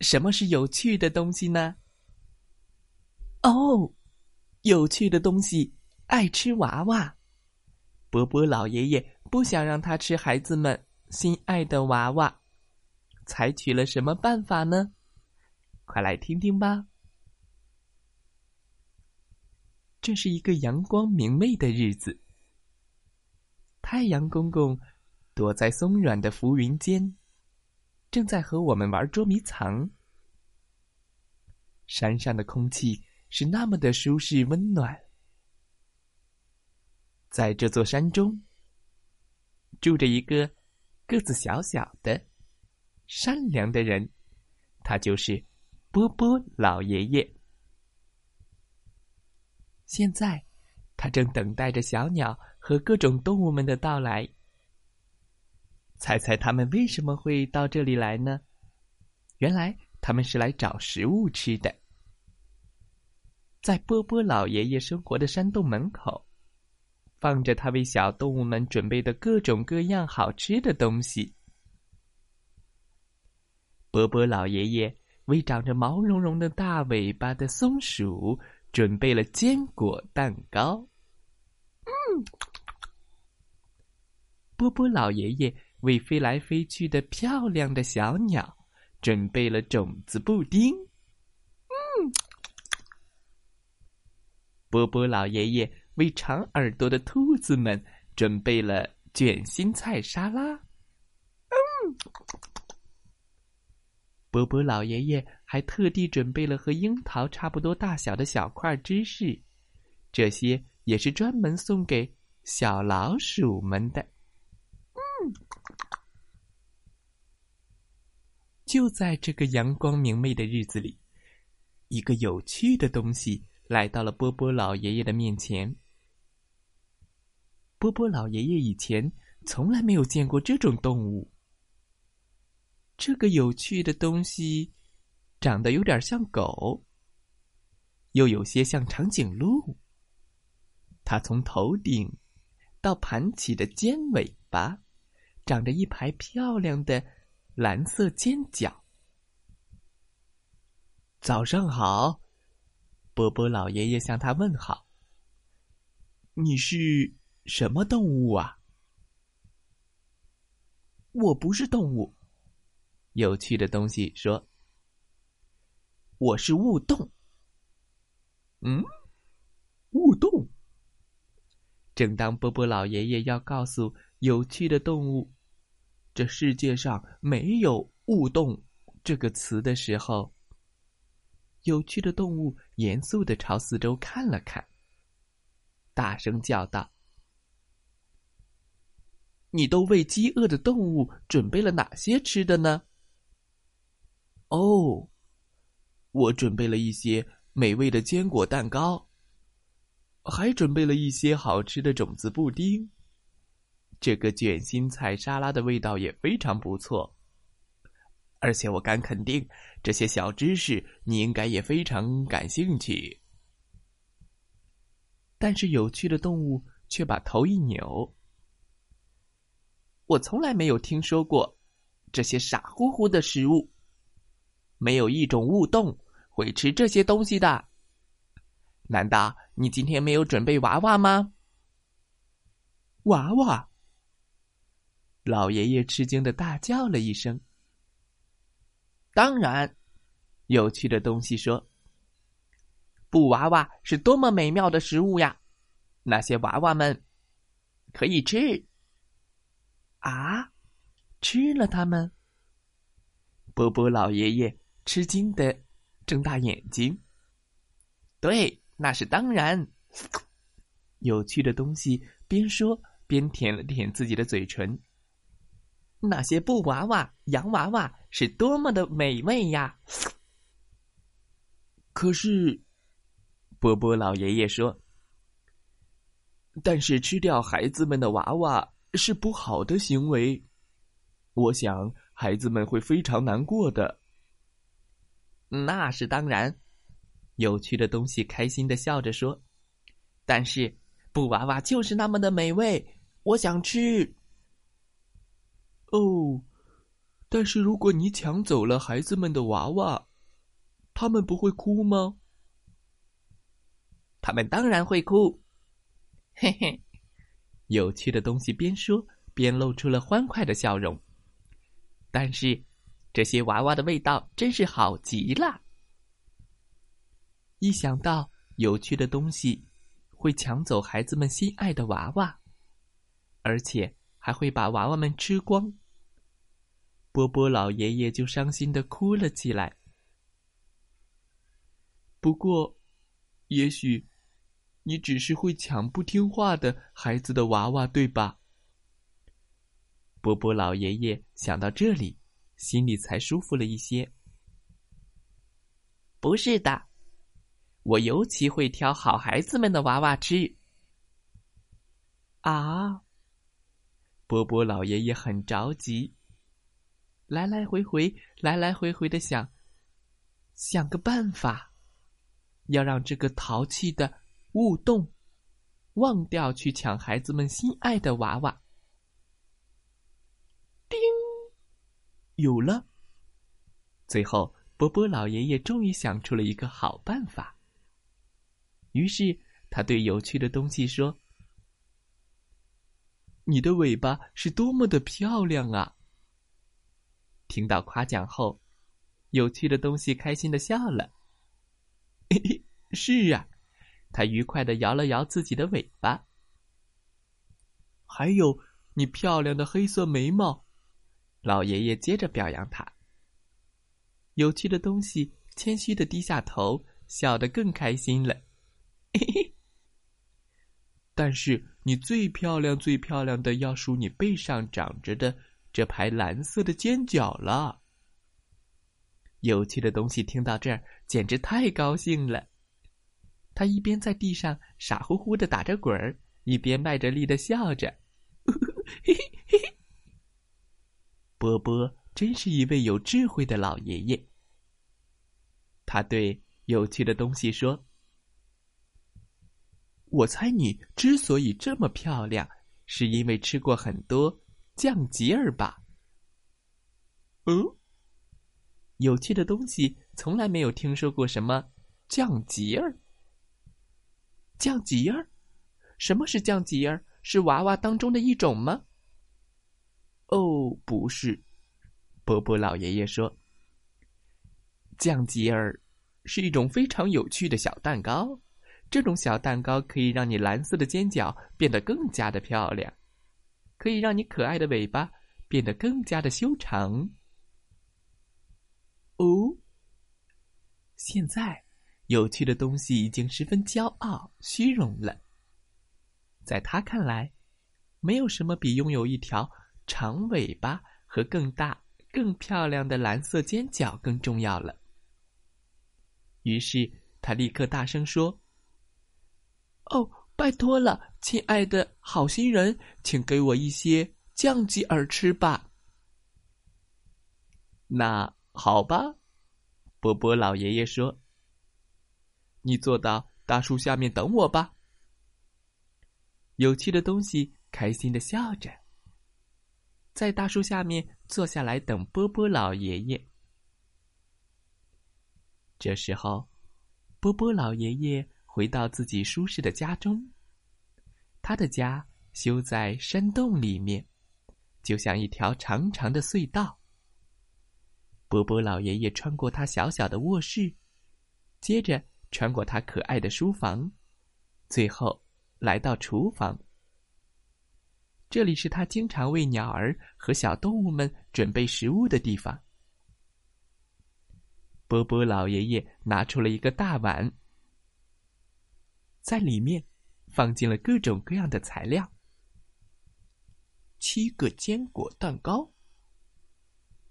什么是有趣的东西呢？哦，有趣的东西爱吃娃娃。波波老爷爷不想让他吃孩子们心爱的娃娃，采取了什么办法呢？快来听听吧。这是一个阳光明媚的日子，太阳公公躲在松软的浮云间。正在和我们玩捉迷藏。山上的空气是那么的舒适温暖。在这座山中，住着一个个子小小的、善良的人，他就是波波老爷爷。现在，他正等待着小鸟和各种动物们的到来。猜猜他们为什么会到这里来呢？原来他们是来找食物吃的。在波波老爷爷生活的山洞门口，放着他为小动物们准备的各种各样好吃的东西。波波老爷爷为长着毛茸茸的大尾巴的松鼠准备了坚果蛋糕。嗯，波波老爷爷。为飞来飞去的漂亮的小鸟准备了种子布丁。嗯，波波老爷爷为长耳朵的兔子们准备了卷心菜沙拉。嗯，波波老爷爷还特地准备了和樱桃差不多大小的小块芝士，这些也是专门送给小老鼠们的。嗯。就在这个阳光明媚的日子里，一个有趣的东西来到了波波老爷爷的面前。波波老爷爷以前从来没有见过这种动物。这个有趣的东西长得有点像狗，又有些像长颈鹿。它从头顶到盘起的尖尾巴，长着一排漂亮的。蓝色尖角。早上好，波波老爷爷向他问好。你是什么动物啊？我不是动物。有趣的东西说：“我是雾洞。”嗯，雾洞。正当波波老爷爷要告诉有趣的动物。这世界上没有“误动”这个词的时候，有趣的动物严肃的朝四周看了看，大声叫道：“你都为饥饿的动物准备了哪些吃的呢？”“哦，我准备了一些美味的坚果蛋糕，还准备了一些好吃的种子布丁。”这个卷心菜沙拉的味道也非常不错，而且我敢肯定，这些小知识你应该也非常感兴趣。但是有趣的动物却把头一扭：“我从来没有听说过这些傻乎乎的食物，没有一种物动会吃这些东西的。难道你今天没有准备娃娃吗？”娃娃。老爷爷吃惊的大叫了一声。当然，有趣的东西说：“布娃娃是多么美妙的食物呀！那些娃娃们可以吃。”啊，吃了它们？波波老爷爷吃惊的睁大眼睛。对，那是当然。有趣的东西边说边舔了舔自己的嘴唇。那些布娃娃、洋娃娃是多么的美味呀！可是，波波老爷爷说：“但是吃掉孩子们的娃娃是不好的行为，我想孩子们会非常难过的。”那是当然，有趣的东西开心的笑着说：“但是布娃娃就是那么的美味，我想吃。”哦，但是如果你抢走了孩子们的娃娃。他们不会哭吗？他们当然会哭。嘿嘿，有趣的东西边说边露出了欢快的笑容。但是，这些娃娃的味道真是好极了。一想到有趣的东西会抢走孩子们心爱的娃娃，而且还会把娃娃们吃光，波波老爷爷就伤心的哭了起来。不过，也许你只是会抢不听话的孩子的娃娃，对吧？波波老爷爷想到这里，心里才舒服了一些。不是的，我尤其会挑好孩子们的娃娃吃。啊！波波老爷爷很着急，来来回回，来来回回的想，想个办法。要让这个淘气的雾洞忘掉去抢孩子们心爱的娃娃。叮，有了。最后，波波老爷爷终于想出了一个好办法。于是，他对有趣的东西说：“你的尾巴是多么的漂亮啊！”听到夸奖后，有趣的东西开心的笑了。嘿嘿，是啊，他愉快的摇了摇自己的尾巴。还有你漂亮的黑色眉毛，老爷爷接着表扬他。有趣的东西谦虚的低下头，笑得更开心了。嘿嘿。但是你最漂亮、最漂亮的要数你背上长着的这排蓝色的尖角了。有趣的东西听到这儿，简直太高兴了。他一边在地上傻乎乎的打着滚儿，一边卖着力的笑着。波波真是一位有智慧的老爷爷。他对有趣的东西说：“我猜你之所以这么漂亮，是因为吃过很多降吉儿吧？”嗯。有趣的东西从来没有听说过什么降吉儿。降吉儿，什么是降吉儿？是娃娃当中的一种吗？哦，不是。波波老爷爷说，降吉儿是一种非常有趣的小蛋糕。这种小蛋糕可以让你蓝色的尖角变得更加的漂亮，可以让你可爱的尾巴变得更加的修长。哦，现在有趣的东西已经十分骄傲、虚荣了。在他看来，没有什么比拥有一条长尾巴和更大、更漂亮的蓝色尖角更重要了。于是他立刻大声说：“哦，拜托了，亲爱的好心人，请给我一些酱鸡耳吃吧。”那。好吧，波波老爷爷说：“你坐到大树下面等我吧。”有趣的东西开心的笑着，在大树下面坐下来等波波老爷爷。这时候，波波老爷爷回到自己舒适的家中，他的家修在山洞里面，就像一条长长的隧道。波波老爷爷穿过他小小的卧室，接着穿过他可爱的书房，最后来到厨房。这里是他经常为鸟儿和小动物们准备食物的地方。波波老爷爷拿出了一个大碗，在里面放进了各种各样的材料：七个坚果蛋糕。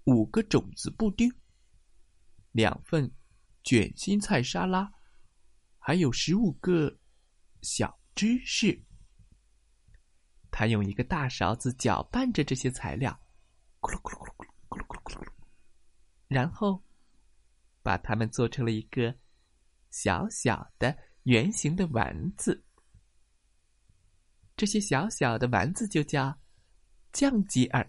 五个种子布丁，两份卷心菜沙拉，还有十五个小芝士。他用一个大勺子搅拌着这些材料，咕噜咕噜咕噜咕噜咕噜咕噜咕噜，然后把它们做成了一个小小的圆形的丸子。这些小小的丸子就叫酱吉尔。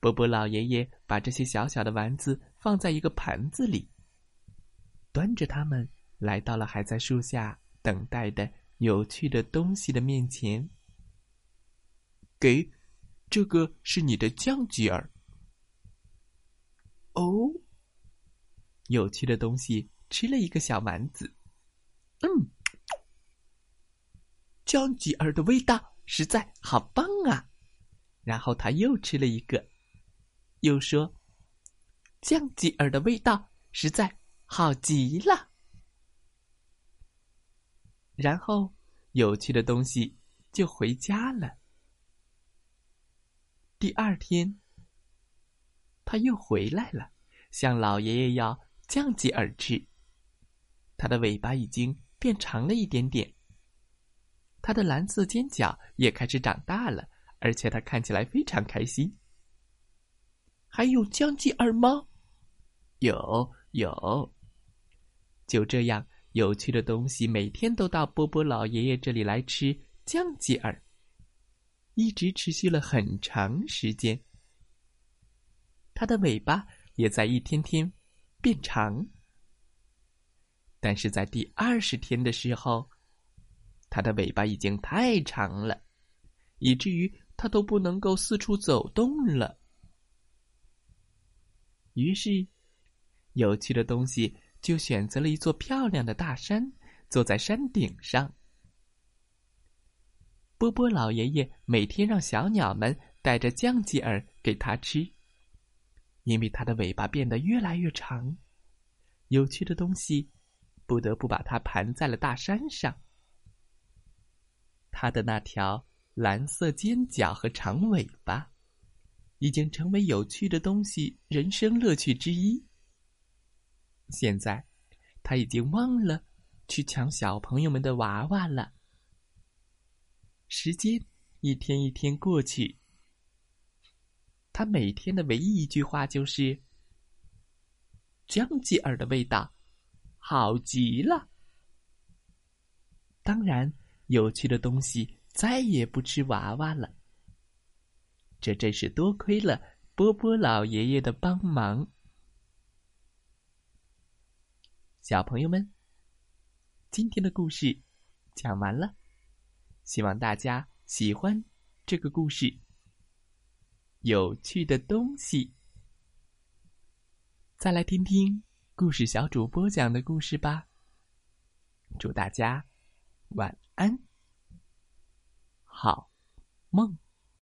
波波老爷爷把这些小小的丸子放在一个盘子里，端着它们来到了还在树下等待的有趣的东西的面前。给，这个是你的酱吉尔。哦，有趣的东西吃了一个小丸子，嗯。姜吉儿的味道实在好棒啊！然后他又吃了一个，又说：“酱吉儿的味道实在好极了。”然后有趣的东西就回家了。第二天，他又回来了，向老爷爷要酱吉尔吃。它的尾巴已经变长了一点点。它的蓝色尖角也开始长大了，而且它看起来非常开心。还有姜吉尔吗？有有。就这样，有趣的东西每天都到波波老爷爷这里来吃姜吉尔，一直持续了很长时间。它的尾巴也在一天天变长，但是在第二十天的时候。它的尾巴已经太长了，以至于它都不能够四处走动了。于是，有趣的东西就选择了一座漂亮的大山，坐在山顶上。波波老爷爷每天让小鸟们带着酱吉尔给他吃，因为它的尾巴变得越来越长，有趣的东西不得不把它盘在了大山上。它的那条蓝色尖角和长尾巴，已经成为有趣的东西人生乐趣之一。现在，他已经忘了去抢小朋友们的娃娃了。时间一天一天过去，他每天的唯一一句话就是：“姜吉尔的味道好极了。”当然。有趣的东西再也不吃娃娃了。这真是多亏了波波老爷爷的帮忙。小朋友们，今天的故事讲完了，希望大家喜欢这个故事。有趣的东西，再来听听故事小主播讲的故事吧。祝大家晚安。好梦。